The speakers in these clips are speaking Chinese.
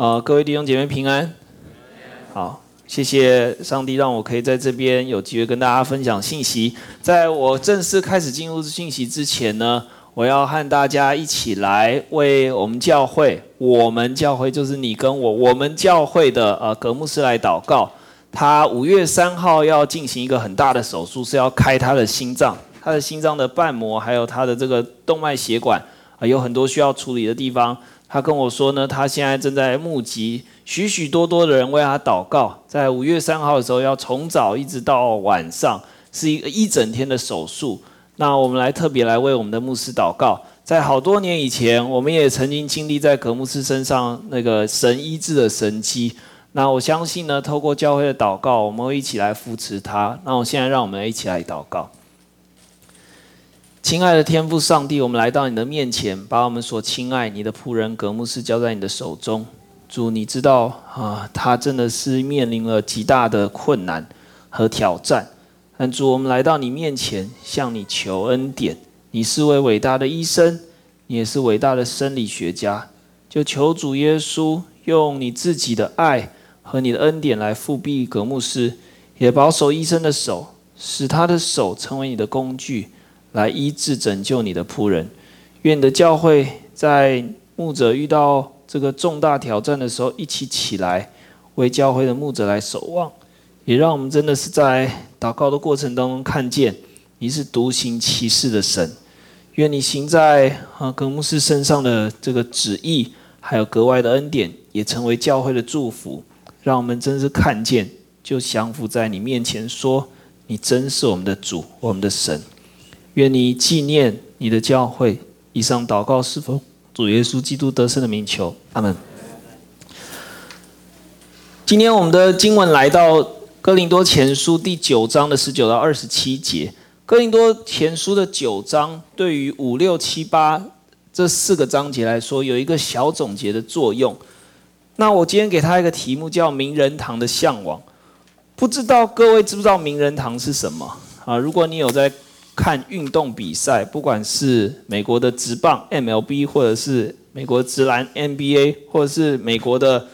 呃，各位弟兄姐妹平安。好，谢谢上帝让我可以在这边有机会跟大家分享信息。在我正式开始进入信息之前呢，我要和大家一起来为我们教会，我们教会就是你跟我，我们教会的呃格牧师来祷告。他五月三号要进行一个很大的手术，是要开他的心脏，他的心脏的瓣膜还有他的这个动脉血管啊，有很多需要处理的地方。他跟我说呢，他现在正在募集许许多多的人为他祷告。在五月三号的时候，要从早一直到晚上，是一个一整天的手术。那我们来特别来为我们的牧师祷告。在好多年以前，我们也曾经经历在葛牧师身上那个神医治的神迹。那我相信呢，透过教会的祷告，我们会一起来扶持他。那我现在让我们一起来祷告。亲爱的天父上帝，我们来到你的面前，把我们所亲爱你的仆人格牧师交在你的手中。主，你知道啊，他真的是面临了极大的困难和挑战。但主，我们来到你面前，向你求恩典。你是位伟大的医生，你也是伟大的生理学家。就求主耶稣用你自己的爱和你的恩典来复庇葛牧师，也保守医生的手，使他的手成为你的工具。来医治拯救你的仆人，愿你的教会在牧者遇到这个重大挑战的时候，一起起来为教会的牧者来守望，也让我们真的是在祷告的过程当中看见你是独行其事的神。愿你行在啊格牧师身上的这个旨意，还有格外的恩典，也成为教会的祝福。让我们真是看见，就降服在你面前，说你真是我们的主，我们的神。愿你纪念你的教会。以上祷告是否主耶稣基督得胜的名求？阿门。今天我们的经文来到哥林多前书第九章的十九到二十七节。哥林多前书的九章对于五六七八这四个章节来说，有一个小总结的作用。那我今天给他一个题目，叫“名人堂的向往”。不知道各位知不知道名人堂是什么啊？如果你有在看运动比赛，不管是美国的职棒 MLB，或者是美国职篮 NBA，或者是美国的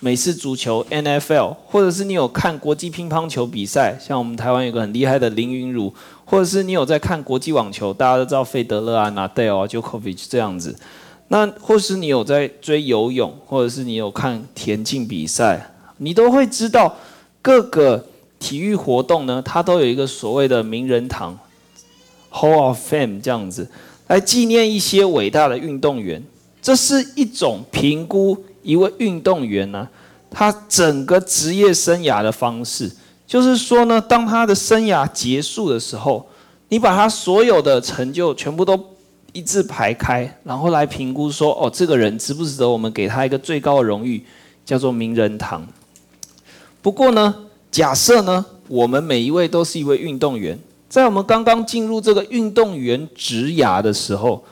美式足球 NFL，或者是你有看国际乒乓球比赛，像我们台湾有个很厉害的林昀儒，或者是你有在看国际网球，大家都知道费德勒啊、纳达尔啊、乔科维奇这样子。那或是你有在追游泳，或者是你有看田径比赛，你都会知道各个体育活动呢，它都有一个所谓的名人堂。Hall of Fame 这样子来纪念一些伟大的运动员，这是一种评估一位运动员呢，他整个职业生涯的方式。就是说呢，当他的生涯结束的时候，你把他所有的成就全部都一字排开，然后来评估说，哦，这个人值不值得我们给他一个最高的荣誉，叫做名人堂。不过呢，假设呢，我们每一位都是一位运动员。在我们刚刚进入这个运动员职涯的时候，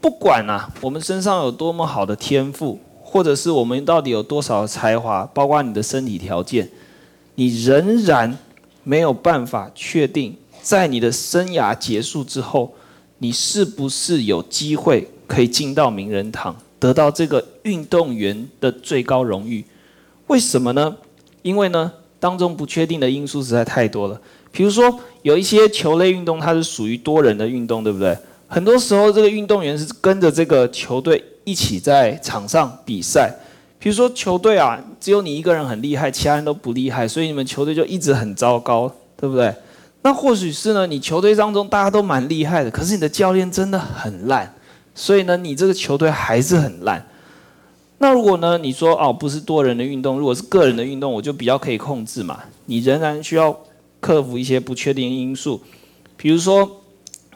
不管啊，我们身上有多么好的天赋，或者是我们到底有多少才华，包括你的身体条件，你仍然没有办法确定，在你的生涯结束之后，你是不是有机会可以进到名人堂，得到这个运动员的最高荣誉？为什么呢？因为呢，当中不确定的因素实在太多了。比如说，有一些球类运动，它是属于多人的运动，对不对？很多时候，这个运动员是跟着这个球队一起在场上比赛。比如说，球队啊，只有你一个人很厉害，其他人都不厉害，所以你们球队就一直很糟糕，对不对？那或许是呢，你球队当中大家都蛮厉害的，可是你的教练真的很烂，所以呢，你这个球队还是很烂。那如果呢，你说哦，不是多人的运动，如果是个人的运动，我就比较可以控制嘛。你仍然需要。克服一些不确定因素，比如说，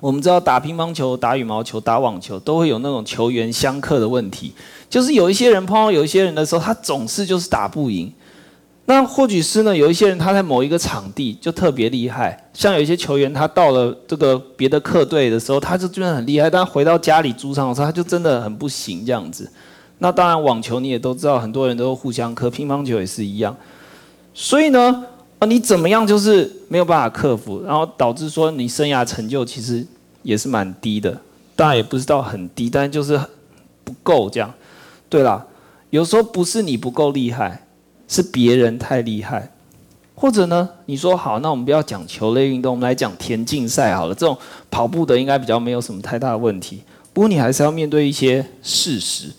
我们知道打乒乓球、打羽毛球、打网球都会有那种球员相克的问题，就是有一些人碰到有一些人的时候，他总是就是打不赢。那或许是呢，有一些人他在某一个场地就特别厉害，像有一些球员他到了这个别的客队的时候，他就真的很厉害，但回到家里主场的时候，他就真的很不行这样子。那当然，网球你也都知道，很多人都互相克，乒乓球也是一样。所以呢。你怎么样就是没有办法克服，然后导致说你生涯成就其实也是蛮低的，当然也不知道很低，但就是不够这样。对啦，有时候不是你不够厉害，是别人太厉害。或者呢，你说好，那我们不要讲球类运动，我们来讲田径赛好了。这种跑步的应该比较没有什么太大的问题。不过你还是要面对一些事实，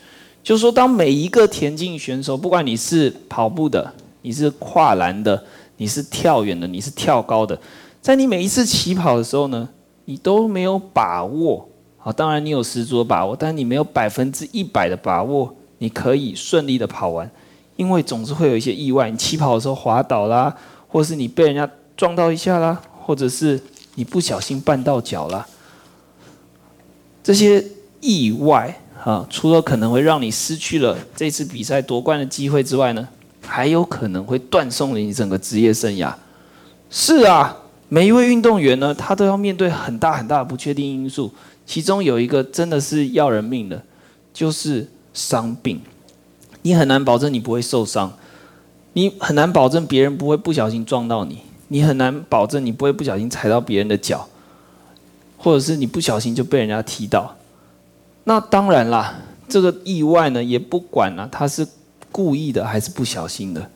就是说，当每一个田径选手，不管你是跑步的，你是跨栏的，你是跳远的，你是跳高的，在你每一次起跑的时候呢，你都没有把握。好，当然你有十足的把握，但你没有百分之一百的把握，你可以顺利的跑完，因为总是会有一些意外。你起跑的时候滑倒啦，或是你被人家撞到一下啦，或者是你不小心绊到脚啦。这些意外啊，除了可能会让你失去了这次比赛夺冠的机会之外呢，还有可能会断送了你整个职业生涯。是啊，每一位运动员呢，他都要面对很大很大的不确定因素。其中有一个真的是要人命的，就是伤病。你很难保证你不会受伤，你很难保证别人不会不小心撞到你，你很难保证你不会不小心踩到别人的脚，或者是你不小心就被人家踢到。那当然啦，这个意外呢，也不管呢，他是故意的还是不小心的，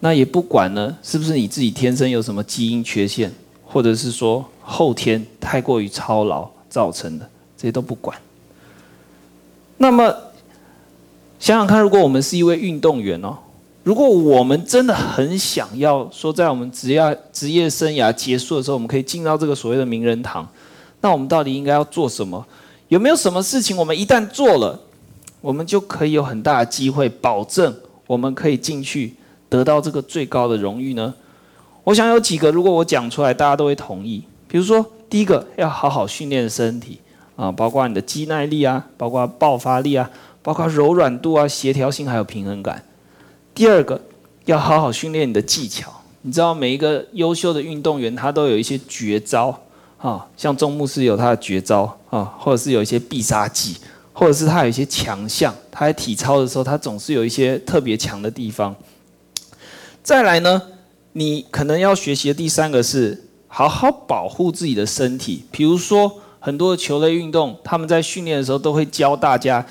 那也不管呢，是不是你自己天生有什么基因缺陷，或者是说后天太过于操劳。造成的这些都不管。那么想想看，如果我们是一位运动员哦，如果我们真的很想要说，在我们职业职业生涯结束的时候，我们可以进到这个所谓的名人堂，那我们到底应该要做什么？有没有什么事情我们一旦做了，我们就可以有很大的机会保证我们可以进去得到这个最高的荣誉呢？我想有几个，如果我讲出来，大家都会同意。比如说。第一个要好好训练身体啊，包括你的肌耐力啊，包括爆发力啊，包括柔软度啊、协调性还有平衡感。第二个要好好训练你的技巧。你知道每一个优秀的运动员他都有一些绝招啊，像钟牧师有他的绝招啊，或者是有一些必杀技，或者是他有一些强项。他在体操的时候，他总是有一些特别强的地方。再来呢，你可能要学习的第三个是。好好保护自己的身体，比如说很多的球类运动，他们在训练的时候都会教大家，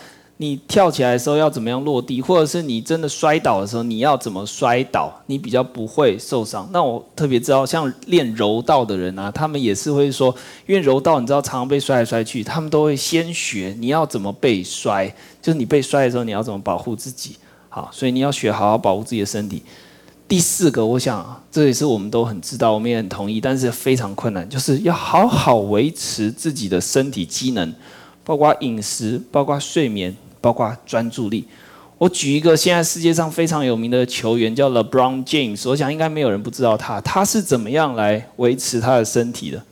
你跳起来的时候要怎么样落地，或者是你真的摔倒的时候你要怎么摔倒，你比较不会受伤。那我特别知道，像练柔道的人啊，他们也是会说，因为柔道你知道常常被摔来摔去，他们都会先学。你要怎么被摔，就是你被摔的时候你要怎么保护自己。好，所以你要学好好保护自己的身体。第四个，我想这也是我们都很知道，我们也很同意，但是非常困难，就是要好好维持自己的身体机能，包括饮食，包括睡眠，包括专注力。我举一个现在世界上非常有名的球员，叫 LeBron James，我想应该没有人不知道他，他是怎么样来维持他的身体的？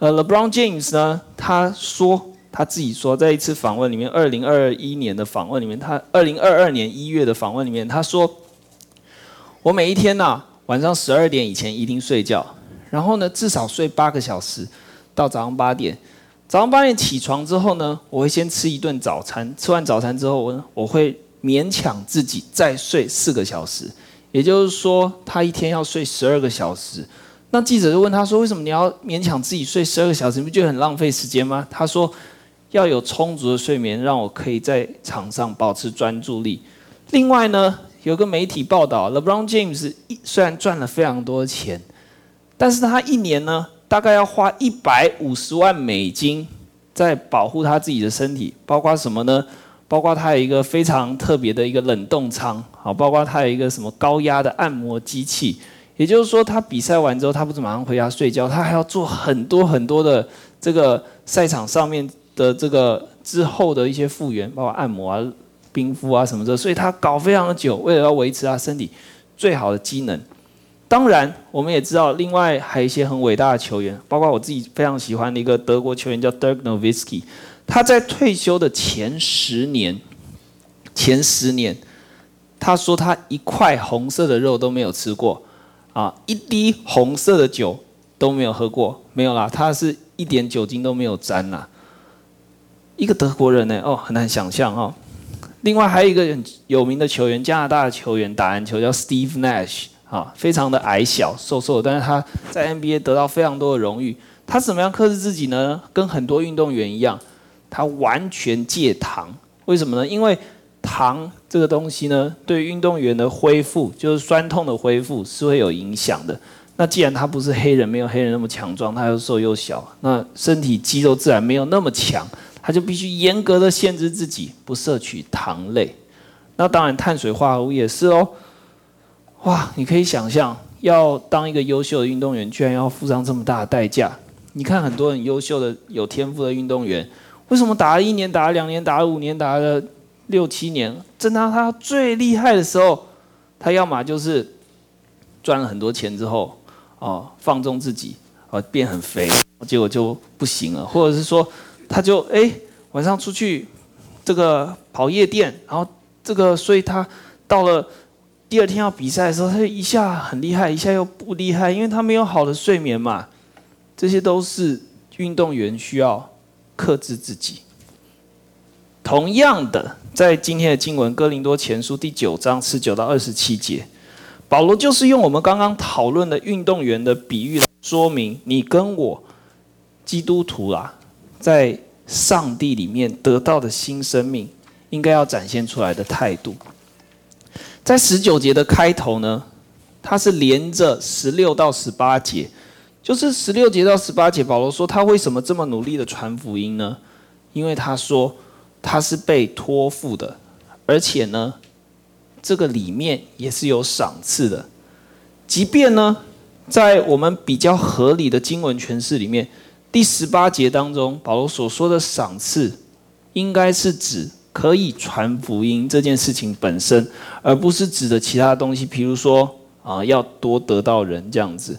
呃，LeBron James 呢，他说他自己说，在一次访问里面，二零二一年的访问里面，他二零二二年一月的访问里面，他说。我每一天呢、啊，晚上十二点以前一定睡觉，然后呢，至少睡八个小时，到早上八点。早上八点起床之后呢，我会先吃一顿早餐，吃完早餐之后，我我会勉强自己再睡四个小时，也就是说，他一天要睡十二个小时。那记者就问他说：“为什么你要勉强自己睡十二个小时？你不觉得很浪费时间吗？”他说：“要有充足的睡眠，让我可以在场上保持专注力。另外呢。”有个媒体报道，LeBron James 虽然赚了非常多钱，但是他一年呢，大概要花一百五十万美金在保护他自己的身体，包括什么呢？包括他有一个非常特别的一个冷冻舱，好，包括他有一个什么高压的按摩机器。也就是说，他比赛完之后，他不是马上回家睡觉，他还要做很多很多的这个赛场上面的这个之后的一些复原，包括按摩啊。冰敷啊什么的，所以他搞非常的久，为了要维持他身体最好的机能。当然，我们也知道，另外还有一些很伟大的球员，包括我自己非常喜欢的一个德国球员叫 Dirk Nowitzki。他在退休的前十年，前十年，他说他一块红色的肉都没有吃过，啊，一滴红色的酒都没有喝过，没有啦，他是一点酒精都没有沾啦。一个德国人呢，哦，很难想象哦。另外还有一个很有名的球员，加拿大的球员打篮球叫 Steve Nash，啊，非常的矮小、瘦瘦，但是他在 NBA 得到非常多的荣誉。他怎么样克制自己呢？跟很多运动员一样，他完全戒糖。为什么呢？因为糖这个东西呢，对运动员的恢复，就是酸痛的恢复是会有影响的。那既然他不是黑人，没有黑人那么强壮，他又瘦又小，那身体肌肉自然没有那么强，他就必须严格的限制自己，不摄取糖类。那当然，碳水化合物也是哦。哇，你可以想象，要当一个优秀的运动员，居然要付上这么大的代价。你看，很多很优秀的、有天赋的运动员，为什么打了一年、打了两年、打了五年、打了六七年，正当他最厉害的时候，他要么就是赚了很多钱之后。哦，放纵自己，哦，变很肥，结果就不行了。或者是说，他就哎晚上出去这个跑夜店，然后这个，所以他到了第二天要比赛的时候，他就一下很厉害，一下又不厉害，因为他没有好的睡眠嘛。这些都是运动员需要克制自己。同样的，在今天的经文《哥林多前书》第九章十九到二十七节。保罗就是用我们刚刚讨论的运动员的比喻来说明，你跟我基督徒啊，在上帝里面得到的新生命，应该要展现出来的态度。在十九节的开头呢，它是连着十六到十八节，就是十六节到十八节，保罗说他为什么这么努力的传福音呢？因为他说他是被托付的，而且呢。这个里面也是有赏赐的，即便呢，在我们比较合理的经文诠释里面，第十八节当中，保罗所说的赏赐，应该是指可以传福音这件事情本身，而不是指的其他东西，比如说啊，要多得到人这样子。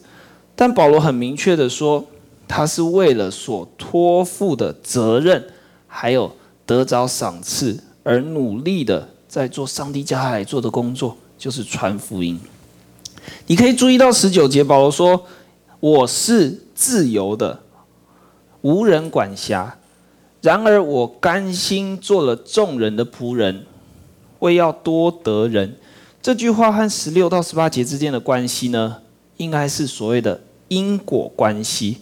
但保罗很明确的说，他是为了所托付的责任，还有得着赏赐而努力的。在做上帝叫他来做的工作，就是传福音。你可以注意到十九节，保罗说：“我是自由的，无人管辖。然而我甘心做了众人的仆人，为要多得人。”这句话和十六到十八节之间的关系呢，应该是所谓的因果关系。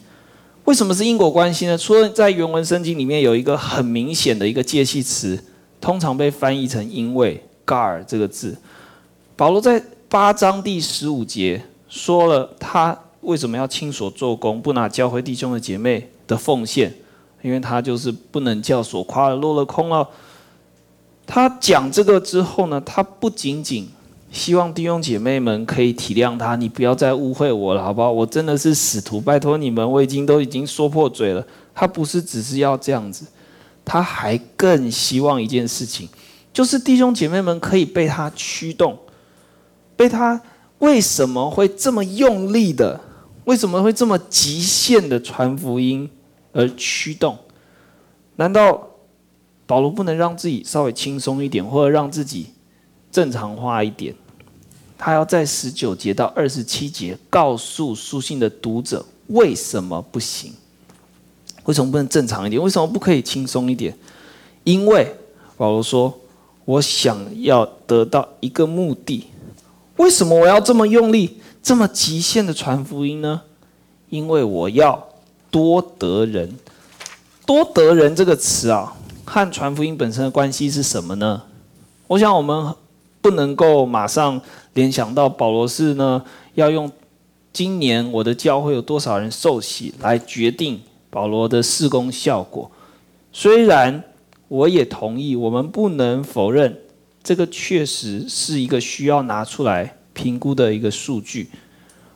为什么是因果关系呢？除了在原文圣经里面有一个很明显的一个介系词。通常被翻译成“因为 ”，gar 这个字。保罗在八章第十五节说了他为什么要亲手做工，不拿教会弟兄的姐妹的奉献，因为他就是不能叫所夸的落了空了。他讲这个之后呢，他不仅仅希望弟兄姐妹们可以体谅他，你不要再误会我了，好不好？我真的是使徒，拜托你们，我已经都已经说破嘴了。他不是只是要这样子。他还更希望一件事情，就是弟兄姐妹们可以被他驱动，被他为什么会这么用力的，为什么会这么极限的传福音而驱动？难道保罗不能让自己稍微轻松一点，或者让自己正常化一点？他要在十九节到二十七节告诉书信的读者为什么不行。为什么不能正常一点？为什么不可以轻松一点？因为保罗说：“我想要得到一个目的。为什么我要这么用力、这么极限的传福音呢？因为我要多得人。多得人这个词啊，和传福音本身的关系是什么呢？我想我们不能够马上联想到保罗是呢要用今年我的教会有多少人受洗来决定。”保罗的事工效果，虽然我也同意，我们不能否认这个确实是一个需要拿出来评估的一个数据。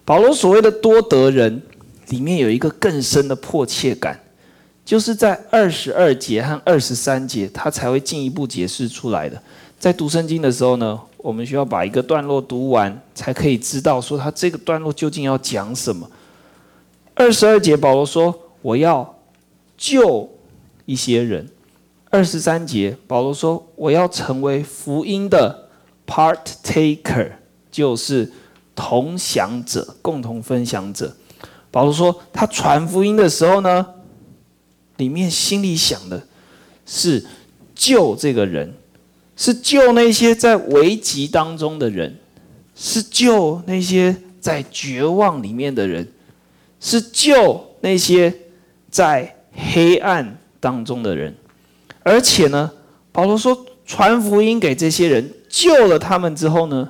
保罗所谓的多得人，里面有一个更深的迫切感，就是在二十二节和二十三节，他才会进一步解释出来的。在读圣经的时候呢，我们需要把一个段落读完，才可以知道说他这个段落究竟要讲什么。二十二节，保罗说。我要救一些人。二十三节，保罗说：“我要成为福音的 part taker，就是同享者、共同分享者。”保罗说：“他传福音的时候呢，里面心里想的是救这个人，是救那些在危急当中的人，是救那些在绝望里面的人，是救那些。”在黑暗当中的人，而且呢，保罗说，传福音给这些人，救了他们之后呢，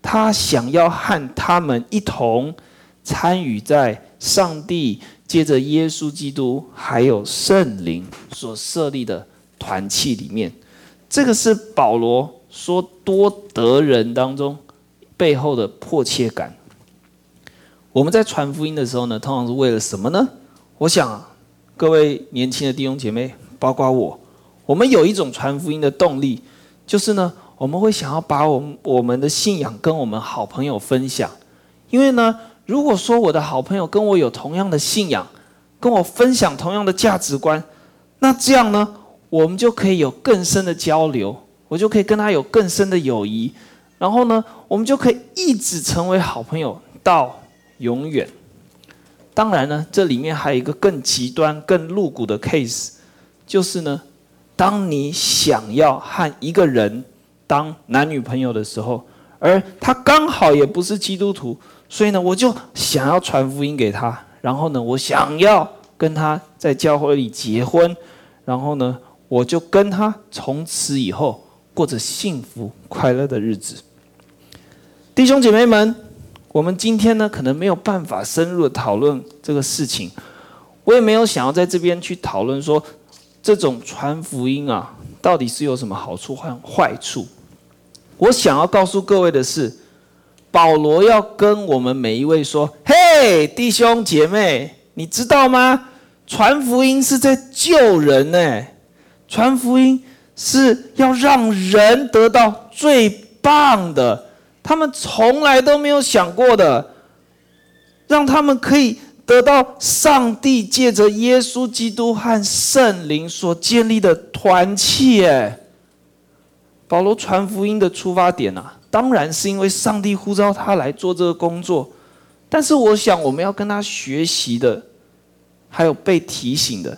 他想要和他们一同参与在上帝借着耶稣基督还有圣灵所设立的团契里面。这个是保罗说多得人当中背后的迫切感。我们在传福音的时候呢，通常是为了什么呢？我想各位年轻的弟兄姐妹，包括我，我们有一种传福音的动力，就是呢，我们会想要把我们我们的信仰跟我们好朋友分享。因为呢，如果说我的好朋友跟我有同样的信仰，跟我分享同样的价值观，那这样呢，我们就可以有更深的交流，我就可以跟他有更深的友谊，然后呢，我们就可以一直成为好朋友到永远。当然呢，这里面还有一个更极端、更露骨的 case，就是呢，当你想要和一个人当男女朋友的时候，而他刚好也不是基督徒，所以呢，我就想要传福音给他，然后呢，我想要跟他在教会里结婚，然后呢，我就跟他从此以后过着幸福快乐的日子。弟兄姐妹们。我们今天呢，可能没有办法深入的讨论这个事情，我也没有想要在这边去讨论说，这种传福音啊，到底是有什么好处和坏处。我想要告诉各位的是，保罗要跟我们每一位说：“嘿，弟兄姐妹，你知道吗？传福音是在救人呢，传福音是要让人得到最棒的。”他们从来都没有想过的，让他们可以得到上帝借着耶稣基督和圣灵所建立的团契。哎，保罗传福音的出发点啊，当然是因为上帝呼召他来做这个工作。但是，我想我们要跟他学习的，还有被提醒的，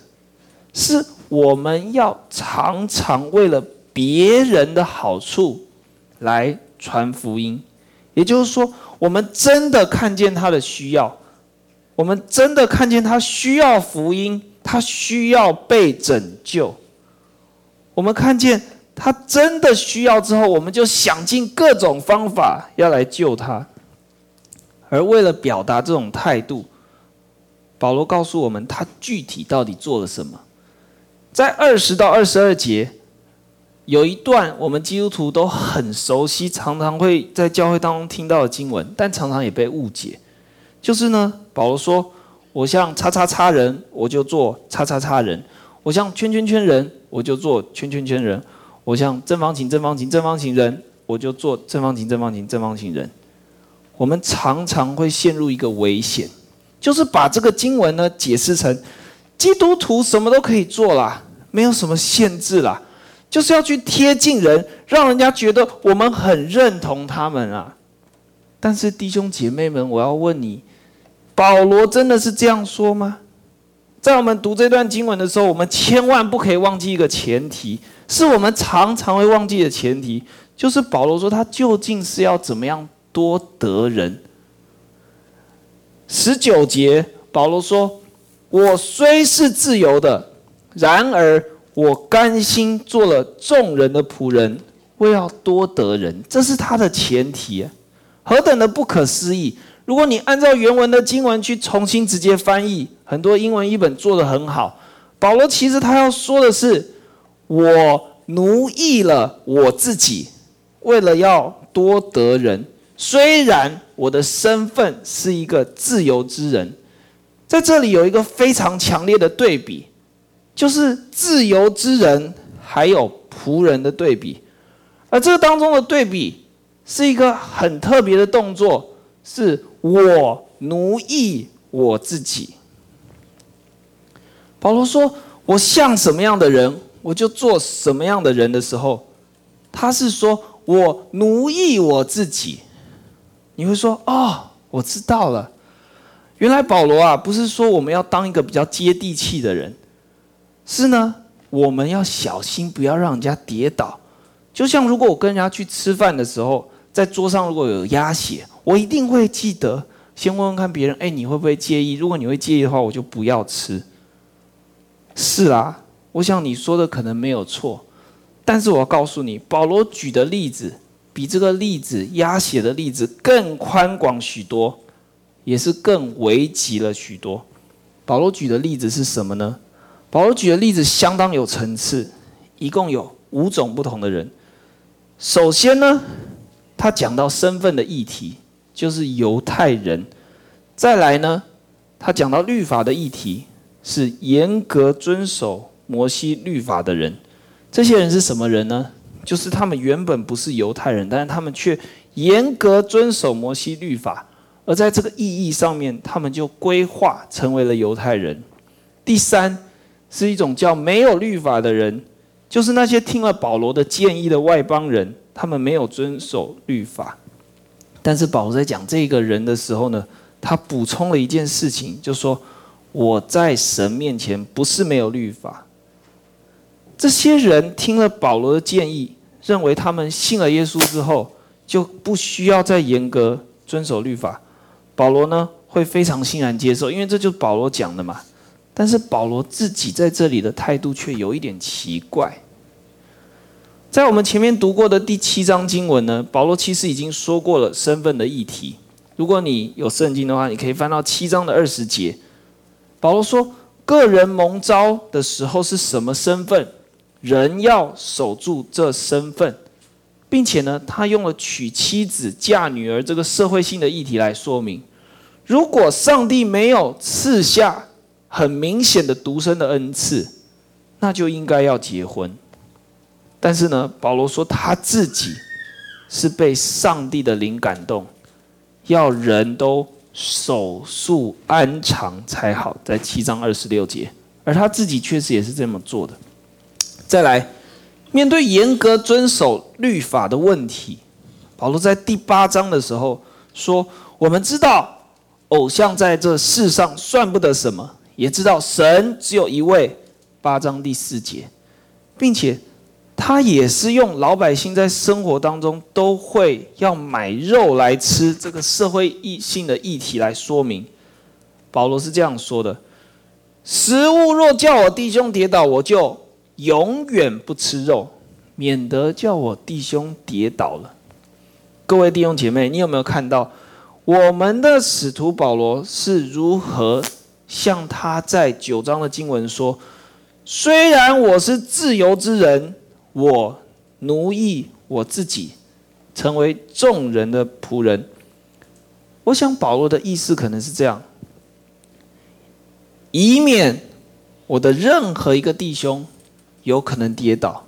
是我们要常常为了别人的好处来。传福音，也就是说，我们真的看见他的需要，我们真的看见他需要福音，他需要被拯救。我们看见他真的需要之后，我们就想尽各种方法要来救他。而为了表达这种态度，保罗告诉我们，他具体到底做了什么？在二十到二十二节。有一段我们基督徒都很熟悉，常常会在教会当中听到的经文，但常常也被误解。就是呢，保罗说：“我像叉叉叉人，我就做叉叉叉人；我像圈圈圈人，我就做圈圈圈人；我像正方形正方形正方形人，我就做正方形正方形正方形人。”我们常常会陷入一个危险，就是把这个经文呢解释成基督徒什么都可以做啦，没有什么限制啦。就是要去贴近人，让人家觉得我们很认同他们啊。但是弟兄姐妹们，我要问你，保罗真的是这样说吗？在我们读这段经文的时候，我们千万不可以忘记一个前提，是我们常常会忘记的前提，就是保罗说他究竟是要怎么样多得人。十九节，保罗说：“我虽是自由的，然而。”我甘心做了众人的仆人，为要多得人，这是他的前提，何等的不可思议！如果你按照原文的经文去重新直接翻译，很多英文译本做得很好。保罗其实他要说的是：我奴役了我自己，为了要多得人。虽然我的身份是一个自由之人，在这里有一个非常强烈的对比。就是自由之人还有仆人的对比，而这个当中的对比是一个很特别的动作，是我奴役我自己。保罗说：“我像什么样的人，我就做什么样的人的时候，他是说我奴役我自己。”你会说：“哦，我知道了，原来保罗啊，不是说我们要当一个比较接地气的人。”是呢，我们要小心，不要让人家跌倒。就像如果我跟人家去吃饭的时候，在桌上如果有鸭血，我一定会记得先问问看别人，哎，你会不会介意？如果你会介意的话，我就不要吃。是啊，我想你说的可能没有错，但是我告诉你，保罗举的例子比这个例子押写的例子更宽广许多，也是更危急了许多。保罗举的例子是什么呢？保罗举的例子相当有层次，一共有五种不同的人。首先呢，他讲到身份的议题，就是犹太人；再来呢，他讲到律法的议题，是严格遵守摩西律法的人。这些人是什么人呢？就是他们原本不是犹太人，但是他们却严格遵守摩西律法，而在这个意义上面，他们就归化成为了犹太人。第三，是一种叫没有律法的人，就是那些听了保罗的建议的外邦人，他们没有遵守律法。但是保罗在讲这个人的时候呢，他补充了一件事情，就说我在神面前不是没有律法。这些人听了保罗的建议，认为他们信了耶稣之后就不需要再严格遵守律法。保罗呢会非常欣然接受，因为这就是保罗讲的嘛。但是保罗自己在这里的态度却有一点奇怪。在我们前面读过的第七章经文呢，保罗其实已经说过了身份的议题。如果你有圣经的话，你可以翻到七章的二十节。保罗说，个人蒙召的时候是什么身份？人要守住这身份，并且呢，他用了娶妻子、嫁女儿这个社会性的议题来说明。如果上帝没有赐下很明显的独生的恩赐，那就应该要结婚。但是呢，保罗说他自己是被上帝的灵感动，要人都守素安常才好，在七章二十六节，而他自己确实也是这么做的。再来，面对严格遵守律法的问题，保罗在第八章的时候说：“我们知道偶像在这世上算不得什么，也知道神只有一位。”八章第四节，并且他也是用老百姓在生活当中都会要买肉来吃这个社会异性的议题来说明。保罗是这样说的：“食物若叫我弟兄跌倒，我就。”永远不吃肉，免得叫我弟兄跌倒了。各位弟兄姐妹，你有没有看到我们的使徒保罗是如何像他在九章的经文说：“虽然我是自由之人，我奴役我自己，成为众人的仆人。”我想保罗的意思可能是这样：以免我的任何一个弟兄。有可能跌倒，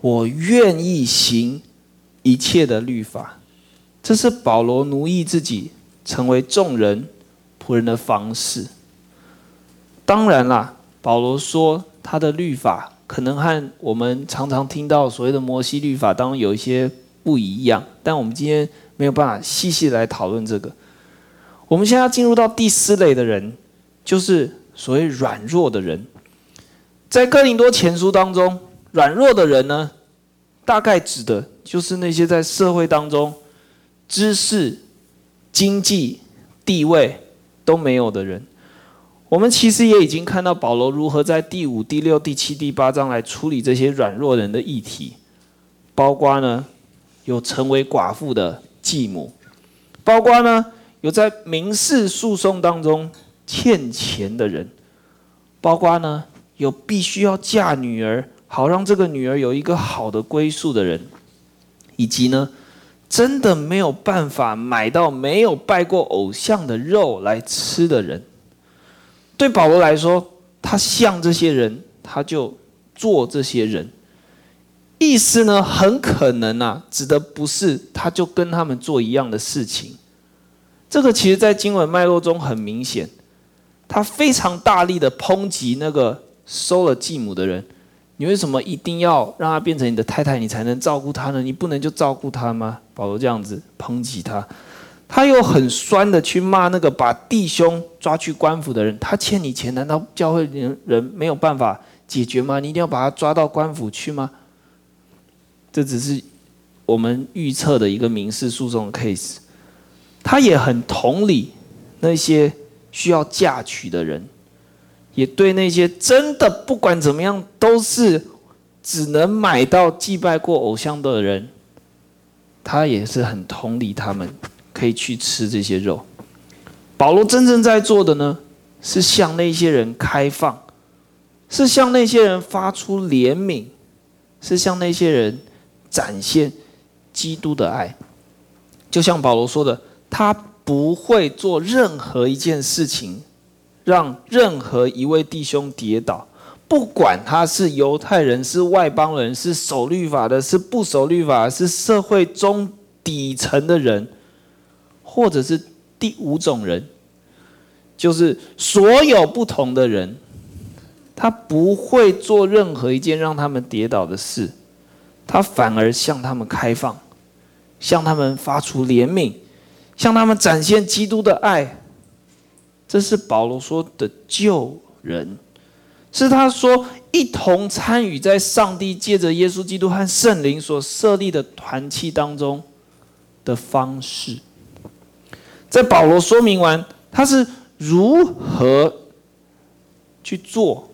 我愿意行一切的律法，这是保罗奴役自己成为众人仆人的方式。当然啦，保罗说他的律法可能和我们常常听到所谓的摩西律法当中有一些不一样，但我们今天没有办法细细来讨论这个。我们现在要进入到第四类的人，就是所谓软弱的人。在哥林多前书当中，软弱的人呢，大概指的就是那些在社会当中知识、经济、地位都没有的人。我们其实也已经看到保罗如何在第五、第六、第七、第八章来处理这些软弱人的议题，包括呢有成为寡妇的继母，包括呢有在民事诉讼当中欠钱的人，包括呢。有必须要嫁女儿，好让这个女儿有一个好的归宿的人，以及呢，真的没有办法买到没有拜过偶像的肉来吃的人，对保罗来说，他像这些人，他就做这些人。意思呢，很可能啊，指的不是他就跟他们做一样的事情。这个其实在经文脉络中很明显，他非常大力的抨击那个。收了继母的人，你为什么一定要让她变成你的太太，你才能照顾她呢？你不能就照顾她吗？保罗这样子抨击他，他又很酸的去骂那个把弟兄抓去官府的人。他欠你钱，难道教会人人没有办法解决吗？你一定要把他抓到官府去吗？这只是我们预测的一个民事诉讼的 case。他也很同理那些需要嫁娶的人。也对那些真的不管怎么样都是只能买到祭拜过偶像的人，他也是很同理他们，可以去吃这些肉。保罗真正在做的呢，是向那些人开放，是向那些人发出怜悯，是向那些人展现基督的爱。就像保罗说的，他不会做任何一件事情，让任何一位弟兄跌倒。不管他是犹太人，是外邦人，是守律法的，是不守律法，是社会中底层的人，或者是第五种人，就是所有不同的人，他不会做任何一件让他们跌倒的事，他反而向他们开放，向他们发出怜悯，向他们展现基督的爱。这是保罗说的救人。是他说，一同参与在上帝借着耶稣基督和圣灵所设立的团契当中的方式。在保罗说明完他是如何去做，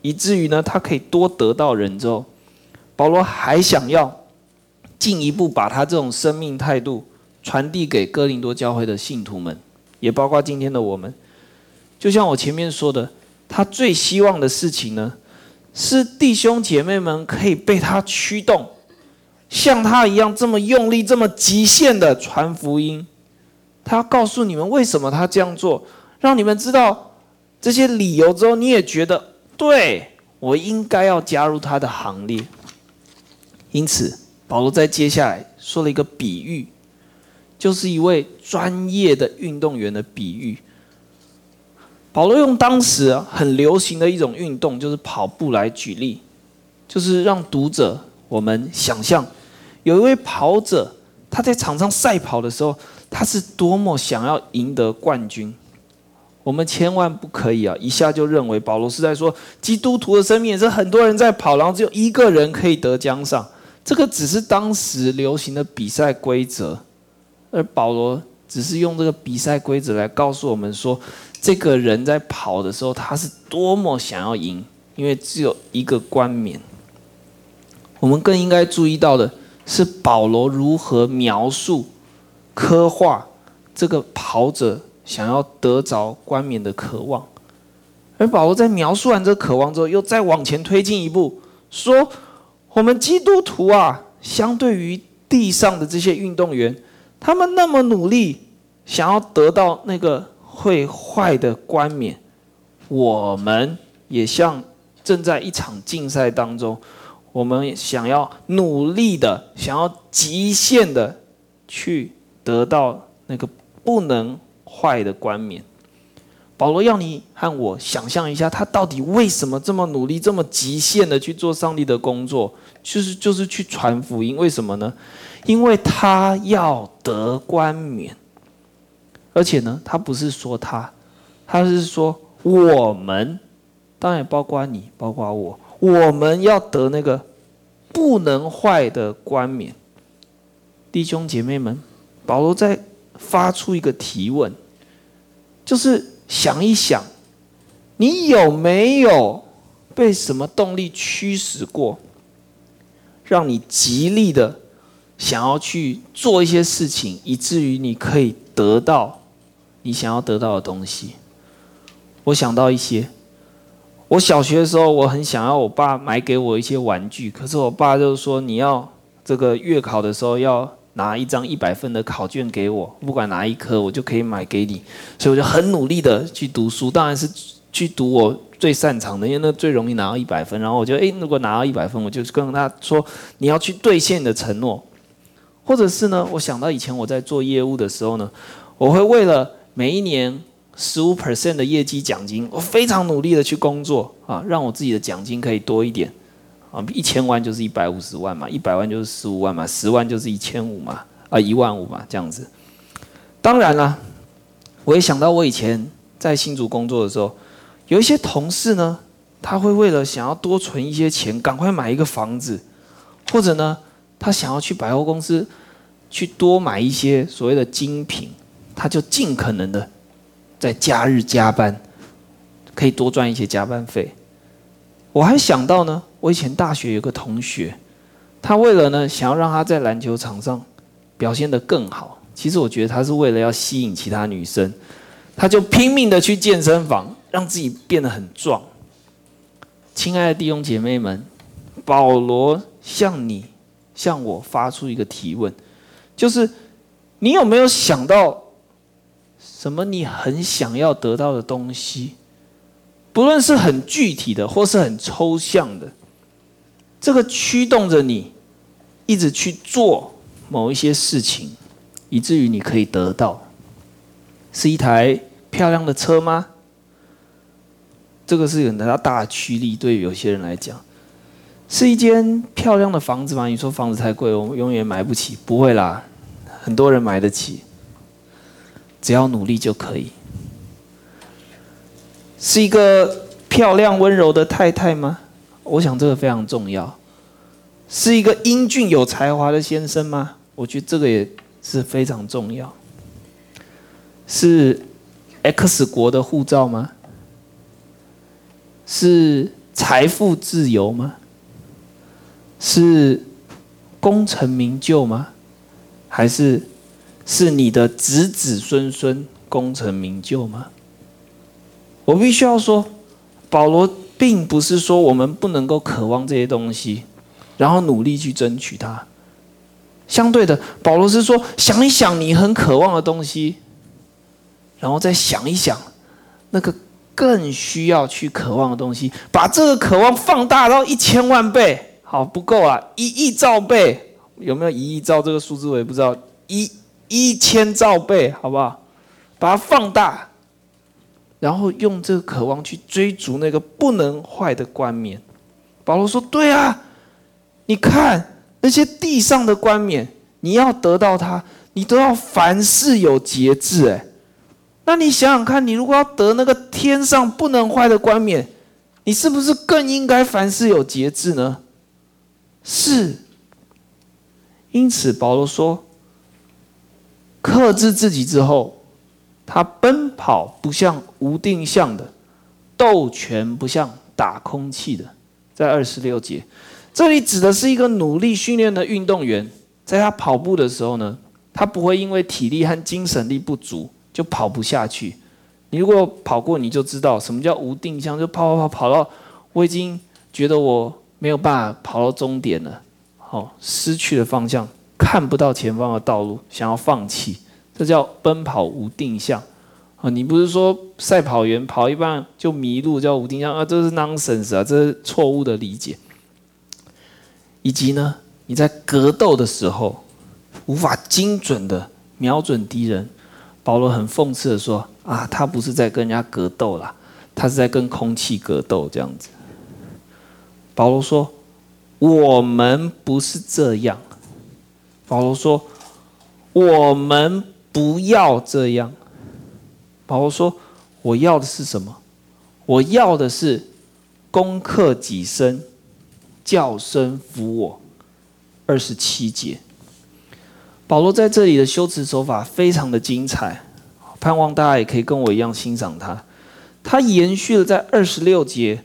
以至于呢，他可以多得到人之后，保罗还想要进一步把他这种生命态度传递给哥林多教会的信徒们，也包括今天的我们。就像我前面说的。他最希望的事情呢，是弟兄姐妹们可以被他驱动，像他一样这么用力、这么极限的传福音。他告诉你们为什么他这样做，让你们知道这些理由之后，你也觉得对，我应该要加入他的行列。因此，保罗在接下来说了一个比喻，就是一位专业的运动员的比喻。保罗用当时很流行的一种运动，就是跑步来举例，就是让读者我们想象，有一位跑者，他在场上赛跑的时候，他是多么想要赢得冠军。我们千万不可以啊，一下就认为保罗是在说，基督徒的生命也是很多人在跑，然后只有一个人可以得奖赏。这个只是当时流行的比赛规则，而保罗只是用这个比赛规则来告诉我们说。这个人在跑的时候，他是多么想要赢，因为只有一个冠冕。我们更应该注意到的是，保罗如何描述、刻画这个跑者想要得着冠冕的渴望。而保罗在描述完这个渴望之后，又再往前推进一步，说：我们基督徒啊，相对于地上的这些运动员，他们那么努力，想要得到那个。会坏的冠冕，我们也像正在一场竞赛当中，我们想要努力的，想要极限的去得到那个不能坏的冠冕。保罗要你和我想象一下，他到底为什么这么努力，这么极限的去做上帝的工作，就是就是去传福音。为什么呢？因为他要得冠冕。而且呢，他不是说他，他是说我们，当然包括你，包括我，我们要得那个不能坏的冠冕。弟兄姐妹们，保罗在发出一个提问，就是想一想，你有没有被什么动力驱使过，让你极力的想要去做一些事情，以至于你可以得到。你想要得到的东西，我想到一些。我小学的时候，我很想要我爸买给我一些玩具，可是我爸就是说，你要这个月考的时候要拿一张一百分的考卷给我，不管哪一科，我就可以买给你。所以我就很努力的去读书，当然是去读我最擅长的，因为那最容易拿到一百分。然后我就诶，如果拿到一百分，我就跟他说，你要去兑现你的承诺，或者是呢，我想到以前我在做业务的时候呢，我会为了每一年十五 percent 的业绩奖金，我非常努力的去工作啊，让我自己的奖金可以多一点啊，一千万就是一百五十万嘛，一百万就是十五万嘛，十万就是一千五嘛，啊一万五嘛，这样子。当然啦，我也想到我以前在新竹工作的时候，有一些同事呢，他会为了想要多存一些钱，赶快买一个房子，或者呢，他想要去百货公司去多买一些所谓的精品。他就尽可能的在假日加班，可以多赚一些加班费。我还想到呢，我以前大学有个同学，他为了呢想要让他在篮球场上表现得更好，其实我觉得他是为了要吸引其他女生，他就拼命的去健身房，让自己变得很壮。亲爱的弟兄姐妹们，保罗向你、向我发出一个提问，就是你有没有想到什么你很想要得到的东西？不论是很具体的，或是很抽象的，这个驱动着你一直去做某一些事情，以至于你可以得到，是一台漂亮的车吗？这个是有很大的驱力，对于有些人来讲，是一间漂亮的房子吗？你说房子太贵，我们永远买不起。不会啦，很多人买得起，只要努力就可以。是一个漂亮温柔的太太吗？我想这个非常重要。是一个英俊有才华的先生吗？我觉得这个也是非常重要。是 X 国的护照吗？是财富自由吗？是功成名就吗？还是是你的子子孙孙功成名就吗？我必须要说，保罗并不是说我们不能够渴望这些东西，然后努力去争取它。相对的，保罗是说，想一想你很渴望的东西，然后再想一想那个更需要去渴望的东西，把这个渴望放大到一千万倍，好，不够啊，一亿兆倍，有没有一亿兆这个数字我也不知道，一一千兆倍，好不好？把它放大。然后用这个渴望去追逐那个不能坏的冠冕。保罗说：“对啊，你看那些地上的冠冕，你要得到它，你都要凡事有节制。哎，那你想想看，你如果要得那个天上不能坏的冠冕，你是不是更应该凡事有节制呢？是。因此，保罗说，克制自己之后。”他奔跑不像无定向的，斗拳不像打空气的，在二十六节，这里指的是一个努力训练的运动员，在他跑步的时候呢，他不会因为体力和精神力不足就跑不下去。你如果跑过，你就知道什么叫无定向，就跑跑跑跑到我已经觉得我没有办法跑到终点了，好，失去了方向，看不到前方的道路，想要放弃。这叫奔跑无定向啊！你不是说赛跑员跑一半就迷路叫无定向啊？这是 nonsense 啊！这是错误的理解。以及呢，你在格斗的时候无法精准的瞄准敌人。保罗很讽刺的说：“啊，他不是在跟人家格斗啦，他是在跟空气格斗这样子。”保罗说：“我们不是这样。”保罗说：“我们。”不要这样，保罗说：“我要的是什么？我要的是攻克己身，叫声服我。”二十七节，保罗在这里的修辞手法非常的精彩，盼望大家也可以跟我一样欣赏他。他延续了在二十六节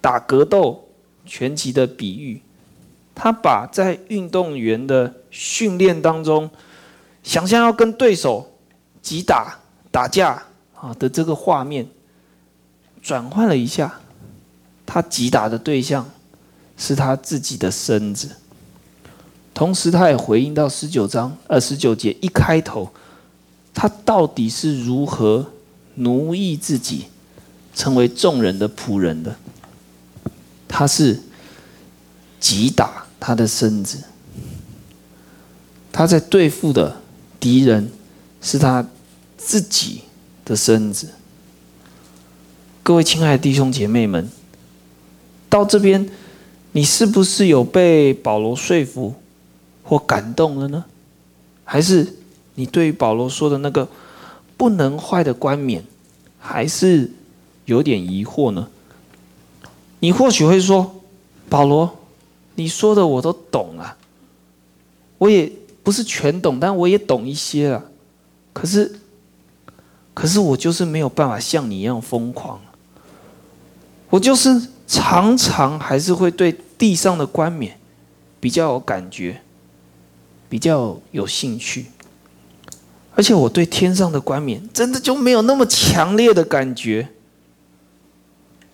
打格斗拳击的比喻，他把在运动员的训练当中。想象要跟对手击打、打架啊的这个画面，转换了一下，他击打的对象是他自己的身子。同时，他也回应到十九章二十九节一开头，他到底是如何奴役自己，成为众人的仆人的？他是击打他的身子，他在对付的。敌人是他自己的身子。各位亲爱的弟兄姐妹们，到这边，你是不是有被保罗说服或感动了呢？还是你对于保罗说的那个不能坏的冠冕，还是有点疑惑呢？你或许会说：“保罗，你说的我都懂啊，我也。”不是全懂，但我也懂一些了。可是，可是我就是没有办法像你一样疯狂。我就是常常还是会对地上的冠冕比较有感觉，比较有兴趣。而且我对天上的冠冕真的就没有那么强烈的感觉。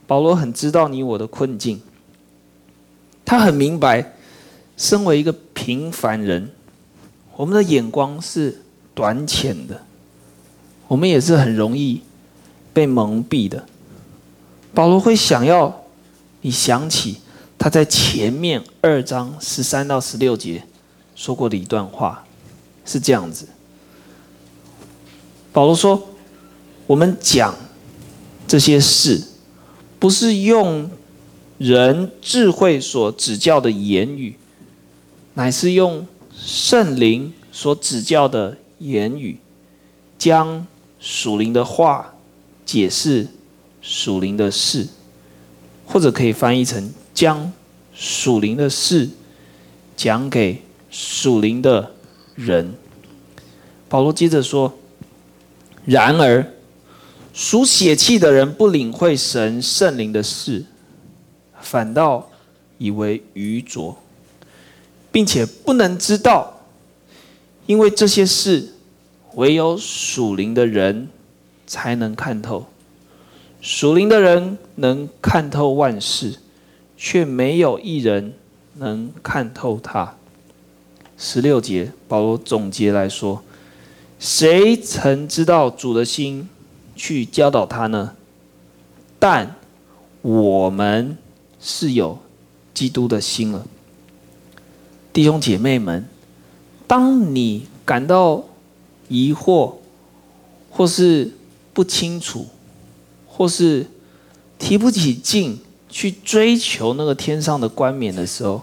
保罗很知道你我的困境，他很明白，身为一个平凡人，我们的眼光是短浅的，我们也是很容易被蒙蔽的。保罗会想要你想起他在前面二章十三到十六节说过的一段话，是这样子。保罗说：“我们讲这些事，不是用人智慧所指教的言语，乃是用圣灵所指教的言语，将属灵的话解释属灵的事，或者可以翻译成将属灵的事讲给属灵的人。”保罗接着说。然而，属血气的人不领会神圣灵的事，反倒以为愚拙，并且不能知道，因为这些事唯有属灵的人才能看透。属灵的人能看透万事，却没有一人能看透他。十六节，保罗总结来说。谁曾知道主的心去教导他呢？但我们是有基督的心了。弟兄姐妹们，当你感到疑惑，或是不清楚，或是提不起劲去追求那个天上的冠冕的时候，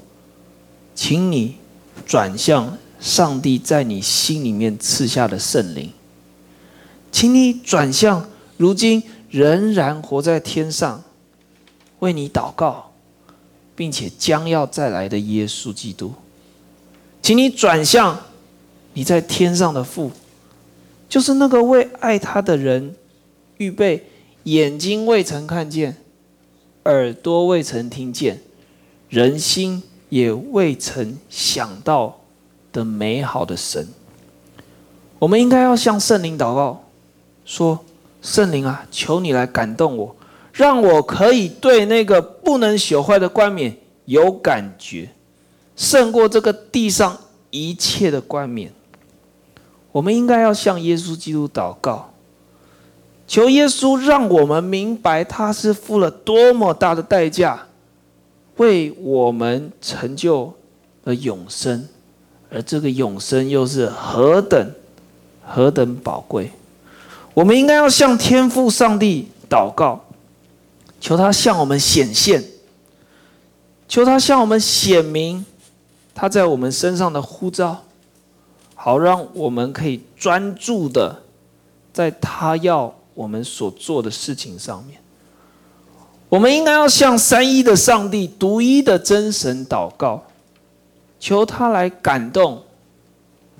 请你转向。上帝在你心里面赐下的圣灵，请你转向如今仍然活在天上，为你祷告，并且将要再来的耶稣基督。请你转向你在天上的父，就是那个为爱他的人预备眼睛未曾看见，耳朵未曾听见，人心也未曾想到。的美好的神，我们应该要向圣灵祷告，说：“圣灵啊，求你来感动我，让我可以对那个不能朽坏的冠冕有感觉，胜过这个地上一切的冠冕。”我们应该要向耶稣基督祷告，求耶稣让我们明白他是付了多么大的代价，为我们成就了永生。而这个永生又是何等何等宝贵！我们应该要向天父上帝祷告，求他向我们显现，求他向我们显明他在我们身上的呼召，好让我们可以专注的在他要我们所做的事情上面。我们应该要向三一的上帝、独一的真神祷告。求他来感动、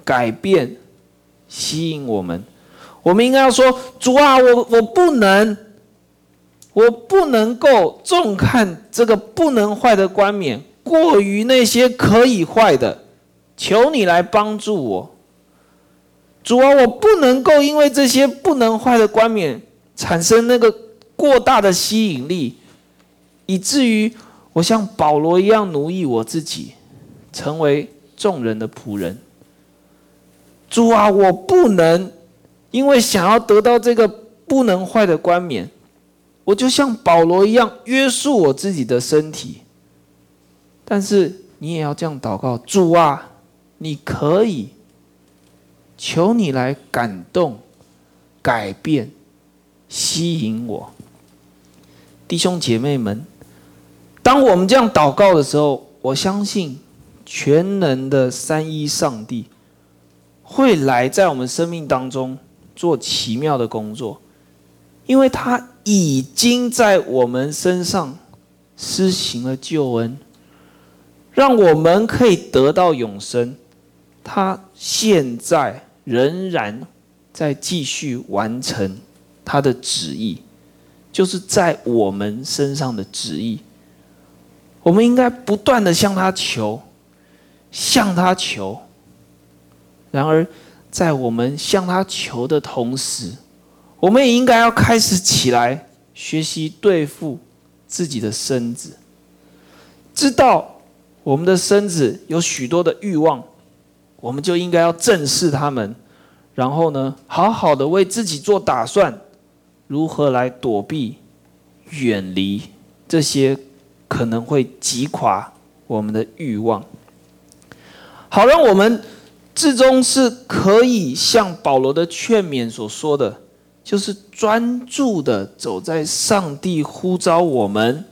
改变、吸引我们。我们应该要说：“主啊，我我不能，我不能够重看这个不能坏的冠冕，过于那些可以坏的。求你来帮助我，主啊，我不能够因为这些不能坏的冠冕产生那个过大的吸引力，以至于我像保罗一样奴役我自己。”成为众人的仆人，主啊，我不能因为想要得到这个不能坏的冠冕，我就像保罗一样约束我自己的身体。但是你也要这样祷告，主啊，你可以，求你来感动、改变、吸引我。弟兄姐妹们，当我们这样祷告的时候，我相信。全能的三一上帝会来在我们生命当中做奇妙的工作，因为他已经在我们身上施行了救恩，让我们可以得到永生。他现在仍然在继续完成他的旨意，就是在我们身上的旨意，我们应该不断的向他求，向他求。然而，在我们向他求的同时，我们也应该要开始起来学习对付自己的身子，知道我们的身子有许多的欲望，我们就应该要正视他们，然后呢，好好的为自己做打算，如何来躲避、远离这些可能会击垮我们的欲望，好让我们。至终是可以像保罗的劝勉所说的，就是专注的走在上帝呼召我们，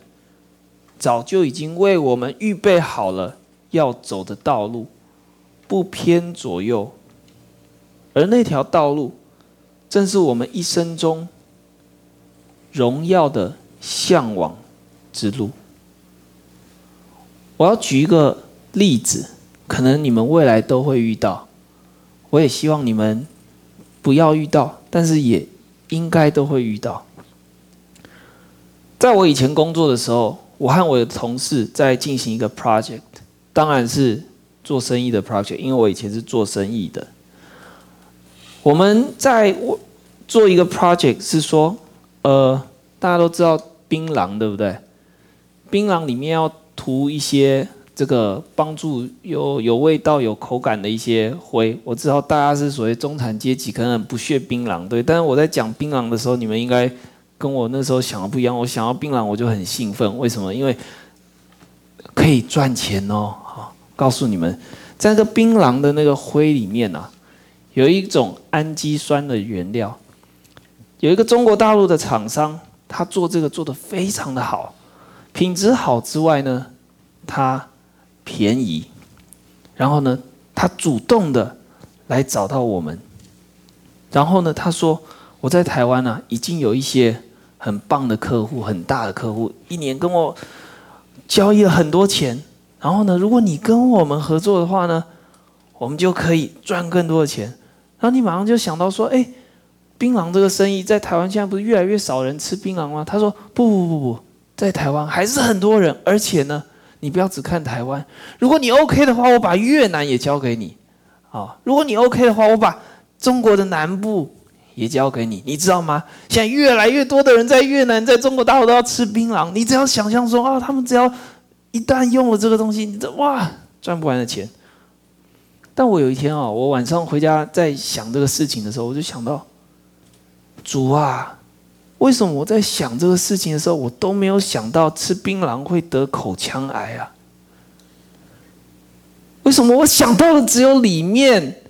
早就已经为我们预备好了要走的道路，不偏左右。而那条道路，正是我们一生中荣耀的向往之路。我要举一个例子。可能你们未来都会遇到，我也希望你们不要遇到，但是也应该都会遇到。在我以前工作的时候，我和我的同事在进行一个 project，当然是做生意的 project，因为我以前是做生意的。我们在做一个 project，是说，呃，大家都知道槟榔对不对？槟榔里面要涂一些。这个帮助有有味道、有口感的一些灰，我知道大家是所谓中产阶级，可能不屑槟榔，对。但是我在讲槟榔的时候，你们应该跟我那时候想的不一样。我想要槟榔，我就很兴奋。为什么？因为可以赚钱哦。好，告诉你们，在那个槟榔的那个灰里面啊，有一种氨基酸的原料。有一个中国大陆的厂商，他做这个做得非常的好，品质好之外呢，他。便宜，然后呢，他主动的来找到我们，然后呢，他说我在台湾呢、已经有一些很棒的客户，很大的客户，一年跟我交易了很多钱，然后呢，如果你跟我们合作的话呢，我们就可以赚更多的钱。然后你马上就想到说，哎，槟榔这个生意在台湾现在不是越来越少人吃槟榔吗？他说不不不不，在台湾还是很多人，而且呢。你不要只看台湾，如果你 OK 的话，我把越南也交给你，啊，如果你 OK 的话，我把中国的南部也交给你，你知道吗？现在越来越多的人在越南、在中国大陆都要吃槟榔，你只要想象说啊，他们只要一旦用了这个东西，你这哇赚不完的钱。但我有一天啊，我晚上回家在想这个事情的时候，我就想到，主啊。为什么我在想这个事情的时候，我都没有想到吃槟榔会得口腔癌啊？为什么我想到的只有里面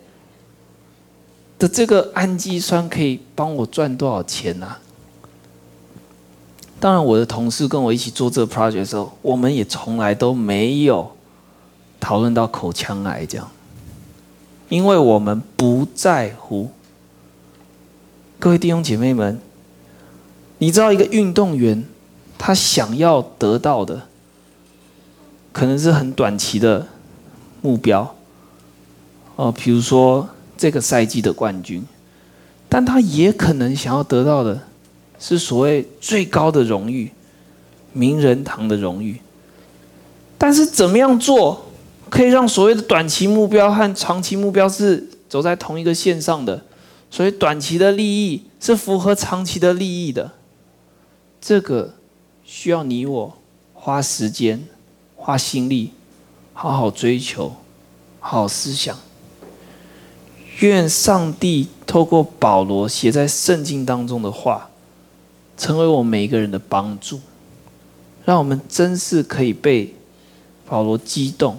的这个氨基酸可以帮我赚多少钱呢？当然，我的同事跟我一起做这个 project 的时候，我们也从来都没有讨论到口腔癌这样，因为我们不在乎。各位弟兄姐妹们。你知道一个运动员，他想要得到的，可能是很短期的目标，哦，比如说这个赛季的冠军，但他也可能想要得到的，是所谓最高的荣誉，名人堂的荣誉。但是怎么样做，可以让所谓的短期目标和长期目标是走在同一个线上的？所以短期的利益是符合长期的利益的。这个需要你我花时间、花心力，好好追求，好好思想。愿上帝透过保罗写在圣经当中的话，成为我们每一个人的帮助，让我们真是可以被保罗激动，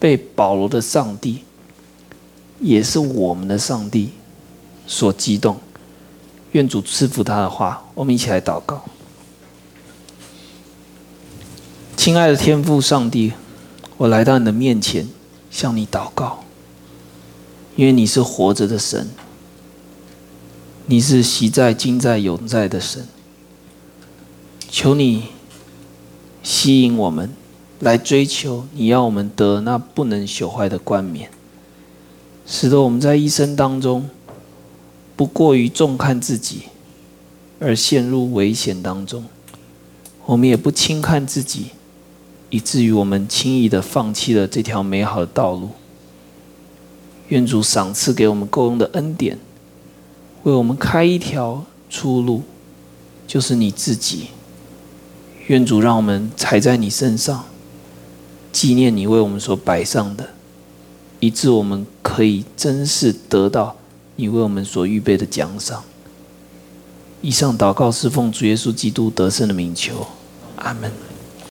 被保罗的上帝，也是我们的上帝所激动。愿主赐福他的话，我们一起来祷告。亲爱的天父上帝，我来到你的面前，向你祷告，因为你是活着的神，你是昔在、今在、永在的神。求你吸引我们来追求，你要我们得那不能朽坏的冠冕，使得我们在一生当中。不过于重看自己，而陷入危险当中；我们也不轻看自己，以至于我们轻易的放弃了这条美好的道路。愿主赏赐给我们够用的恩典，为我们开一条出路，就是你自己。愿主让我们踩在你身上，纪念你为我们所摆上的，以致我们可以真是得到你为我们所预备的奖赏。以上祷告是奉主耶稣基督得胜的名求，阿门。